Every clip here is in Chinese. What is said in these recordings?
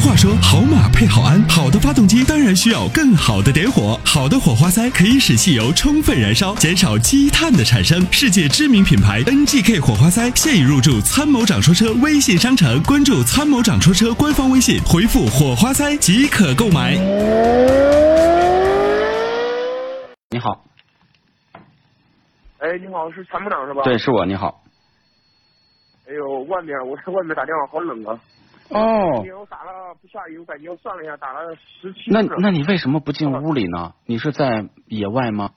话说，好马配好鞍，好的发动机当然需要更好的点火。好的火花塞可以使汽油充分燃烧，减少积碳的产生。世界知名品牌 NGK 火花塞现已入驻参谋长说车微信商城，关注参谋长说车官方微信，回复火花塞即可购买。你好，哎，你好，是参谋长是吧？对，。是我。你好。哎呦，外面我在外面打电话好冷啊！哦，打了不下雨，我感觉我算了一下，打了十七那。那你为什么不进屋里呢？你是在野外吗？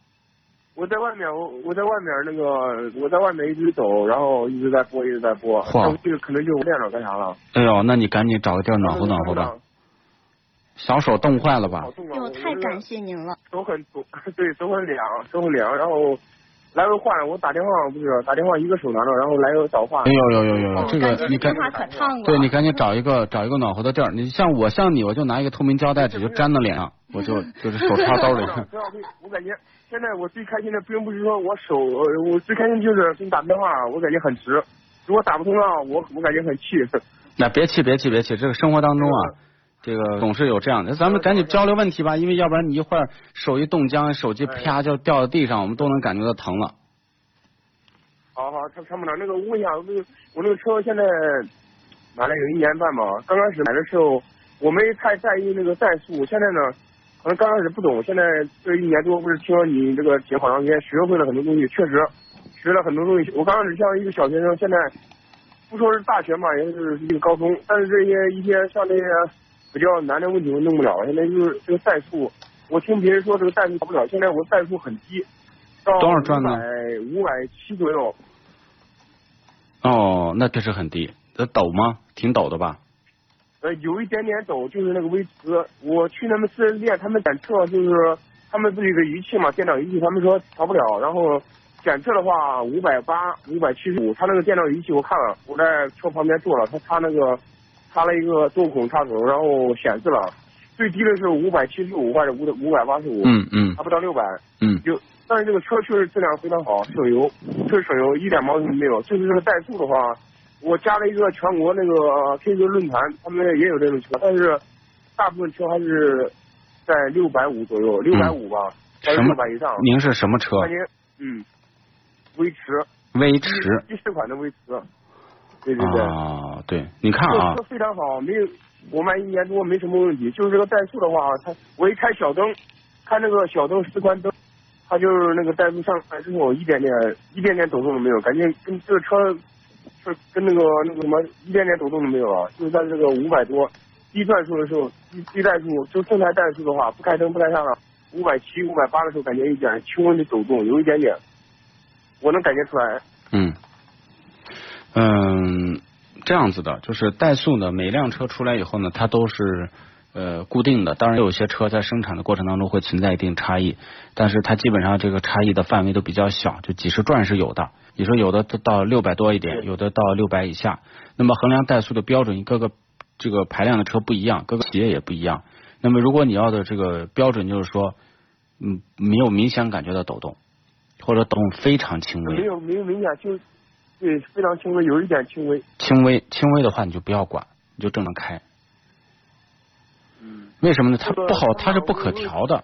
我在外面，我我在外面那个我在外面一直走，然后一直在播，一直在播。这个可能就是我电脑干啥了？哎呦，那你赶紧找个地儿暖和暖和吧。小手冻坏了吧好？冻啊！哟，我太感谢您了。手很手，对手很凉，手很凉，然后来回换。我打电话不是打电话，一个手拿着，然后来回倒换哎。呦呦呦呦呦，这个你赶电话可烫了。对你赶紧找一个找一个暖和的地儿。你像我像你，我就拿一个透明胶带纸就粘到脸上，我就 就是手插兜里。我感觉现在我最开心的并不是说我手，呃我最开心就是给你打电话，我感觉很值。如果打不通了，我我感觉很气。那别气别气别气，这个生活当中啊，这个总是有这样的。咱们赶紧交流问题吧，因为要不然你一会儿手一冻僵，手机啪就掉到地上，我们都能感觉到疼了。好好，参参谋长，那个我问一下，我那个我那个车现在买了有一年半吧，刚开始买的时候我没太在意那个怠速，现在呢，可能刚开始不懂，现在这一年多不是听了你这个节目好长时间，学会了很多东西，确实学了很多东西。我刚开始像一个小学生，现在不说是大学嘛，也就是一个高中，但是这些一些像这些比较难的问题我弄不了。现在就是这个怠速，我听别人说这个怠速跑不了，现在我怠速很低，到多少转呢五百七左右。哦，那确实很低。这陡吗？挺陡的吧？呃，有一点点陡，就是那个威驰。我去他们四 S 店，他们检测就是他们自己的仪器嘛，电脑仪器，他们说调不了。然后检测的话，五百八、五百七十五。他那个电脑仪器我看了，我在车旁边坐了，他他那个插了一个多孔插头，然后显示了最低的是五百七十五或者五五百八十五，嗯嗯还不到六百。嗯。就但是这个车确实质量非常好，省油，确实省油，一点毛病没有。就是这个怠速的话，我加了一个全国那个 QQ 论坛，他们也有这种车，但是大部分车还是在六百五左右，六百五吧，还是六百以上。您是什么车？嗯，威驰，威驰。第四款的威驰，对对对。啊，对，你看这啊车，非常好，没有我买一年多没什么问题。就是这个怠速的话，它我一开小灯，开那个小灯示宽灯，它就是那个怠速上来之后，一点点一点点抖动都没有，感觉跟这个车是跟那个那个什么一点点抖动都没有啊。就是在这个五百多低转速的时候，低低怠速就正常怠速的话，不开灯不开上了，五百七五百八的时候，感觉一点轻微的抖动，有一点点，我能感觉出来。嗯嗯，这样子的，就是怠速呢，每辆车出来以后呢，它都是呃固定的。当然，有些车在生产的过程当中会存在一定差异，但是它基本上这个差异的范围都比较小，就几十转是有的。你说有的都到六百多一点，有的到六百以下。那么衡量怠速的标准，各个这个排量的车不一样，各个企业也不一样。那么如果你要的这个标准就是说，嗯，没有明显感觉到抖动，或者抖动非常轻微没，有没有明显就对非常轻微，有一点轻微。轻微轻微的话你就不要管，你就正常开。嗯。为什么呢？它不好，它是不可调的。